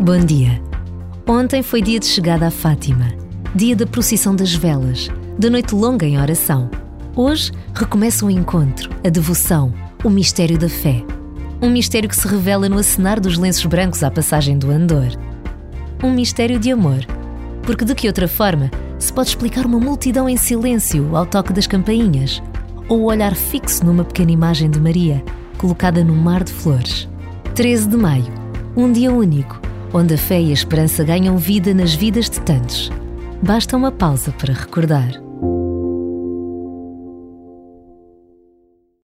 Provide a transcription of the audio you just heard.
Bom dia. Ontem foi dia de chegada a Fátima, dia da procissão das velas, da noite longa em oração. Hoje recomeça o encontro, a devoção, o mistério da fé. Um mistério que se revela no acenar dos lenços brancos à passagem do andor. Um mistério de amor, porque de que outra forma se pode explicar uma multidão em silêncio ao toque das campainhas, ou o olhar fixo numa pequena imagem de Maria, colocada num mar de flores. 13 de maio, um dia único onde a fé e a esperança ganham vida nas vidas de tantos. Basta uma pausa para recordar.